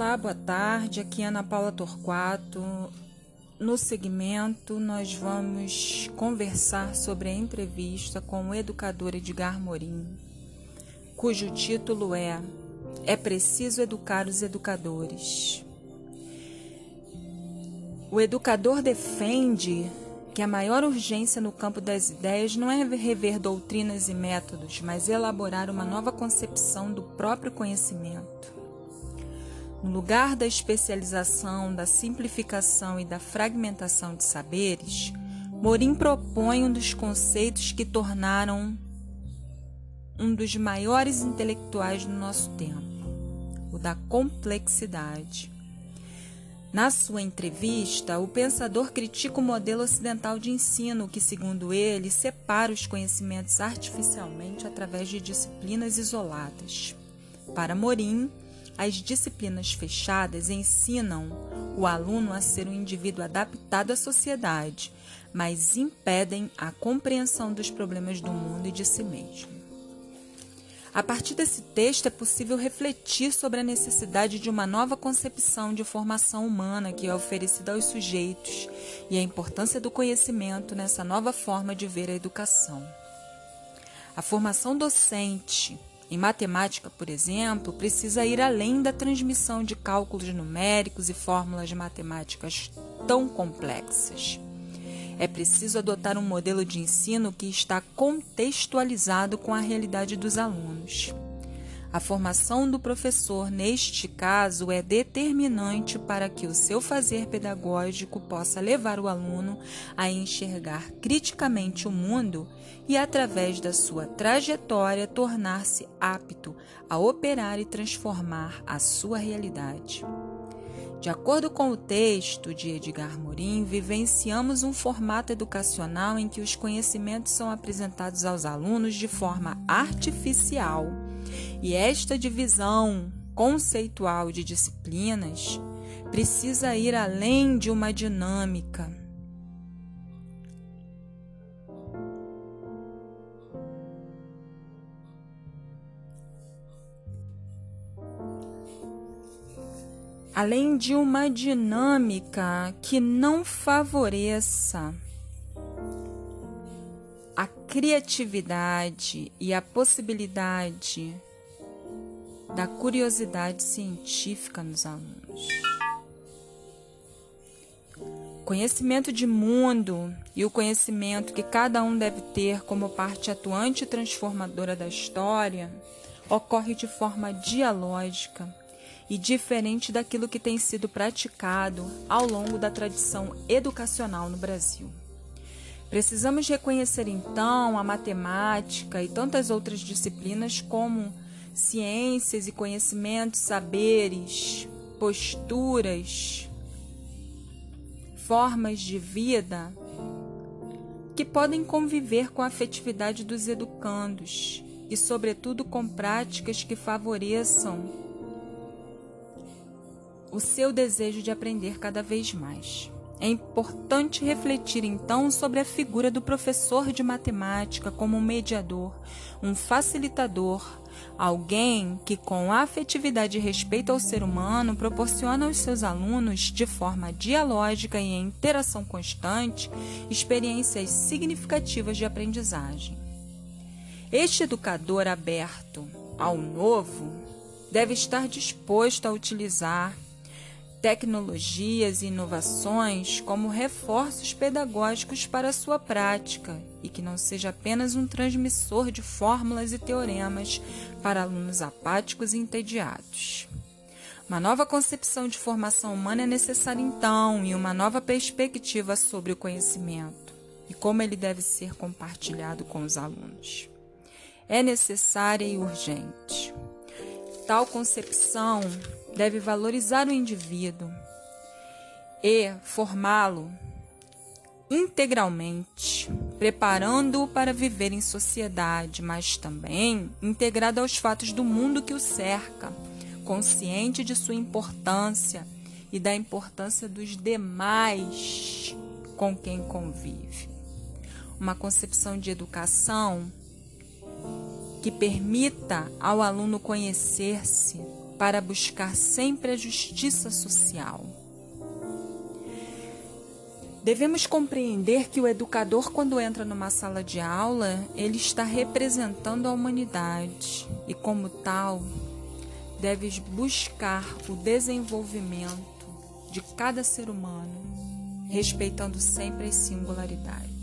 Olá, boa tarde. Aqui é Ana Paula Torquato. No segmento, nós vamos conversar sobre a entrevista com o educador Edgar Morim, cujo título é É preciso educar os educadores. O educador defende que a maior urgência no campo das ideias não é rever doutrinas e métodos, mas elaborar uma nova concepção do próprio conhecimento. No lugar da especialização, da simplificação e da fragmentação de saberes, Morim propõe um dos conceitos que tornaram um dos maiores intelectuais do nosso tempo, o da complexidade. Na sua entrevista, o pensador critica o modelo ocidental de ensino, que, segundo ele, separa os conhecimentos artificialmente através de disciplinas isoladas. Para Morim, as disciplinas fechadas ensinam o aluno a ser um indivíduo adaptado à sociedade, mas impedem a compreensão dos problemas do mundo e de si mesmo. A partir desse texto é possível refletir sobre a necessidade de uma nova concepção de formação humana que é oferecida aos sujeitos e a importância do conhecimento nessa nova forma de ver a educação. A formação docente em matemática, por exemplo, precisa ir além da transmissão de cálculos numéricos e fórmulas matemáticas tão complexas. É preciso adotar um modelo de ensino que está contextualizado com a realidade dos alunos. A formação do professor, neste caso, é determinante para que o seu fazer pedagógico possa levar o aluno a enxergar criticamente o mundo e, através da sua trajetória, tornar-se apto a operar e transformar a sua realidade. De acordo com o texto de Edgar Morin, vivenciamos um formato educacional em que os conhecimentos são apresentados aos alunos de forma artificial e esta divisão conceitual de disciplinas precisa ir além de uma dinâmica. Além de uma dinâmica que não favoreça a criatividade e a possibilidade da curiosidade científica nos alunos. Conhecimento de mundo e o conhecimento que cada um deve ter como parte atuante e transformadora da história ocorre de forma dialógica e diferente daquilo que tem sido praticado ao longo da tradição educacional no Brasil. Precisamos reconhecer então a matemática e tantas outras disciplinas como ciências e conhecimentos, saberes, posturas, formas de vida que podem conviver com a afetividade dos educandos e, sobretudo, com práticas que favoreçam o seu desejo de aprender cada vez mais. É importante refletir então sobre a figura do professor de matemática como um mediador, um facilitador, alguém que, com afetividade e respeito ao ser humano, proporciona aos seus alunos, de forma dialógica e em interação constante, experiências significativas de aprendizagem. Este educador aberto ao novo deve estar disposto a utilizar tecnologias e inovações como reforços pedagógicos para a sua prática e que não seja apenas um transmissor de fórmulas e teoremas para alunos apáticos e entediados. Uma nova concepção de formação humana é necessária então e uma nova perspectiva sobre o conhecimento e como ele deve ser compartilhado com os alunos. É necessária e urgente. Tal concepção deve valorizar o indivíduo e formá-lo integralmente, preparando-o para viver em sociedade, mas também integrado aos fatos do mundo que o cerca, consciente de sua importância e da importância dos demais com quem convive. Uma concepção de educação que permita ao aluno conhecer-se para buscar sempre a justiça social. Devemos compreender que o educador, quando entra numa sala de aula, ele está representando a humanidade e, como tal, deve buscar o desenvolvimento de cada ser humano, respeitando sempre as singularidades.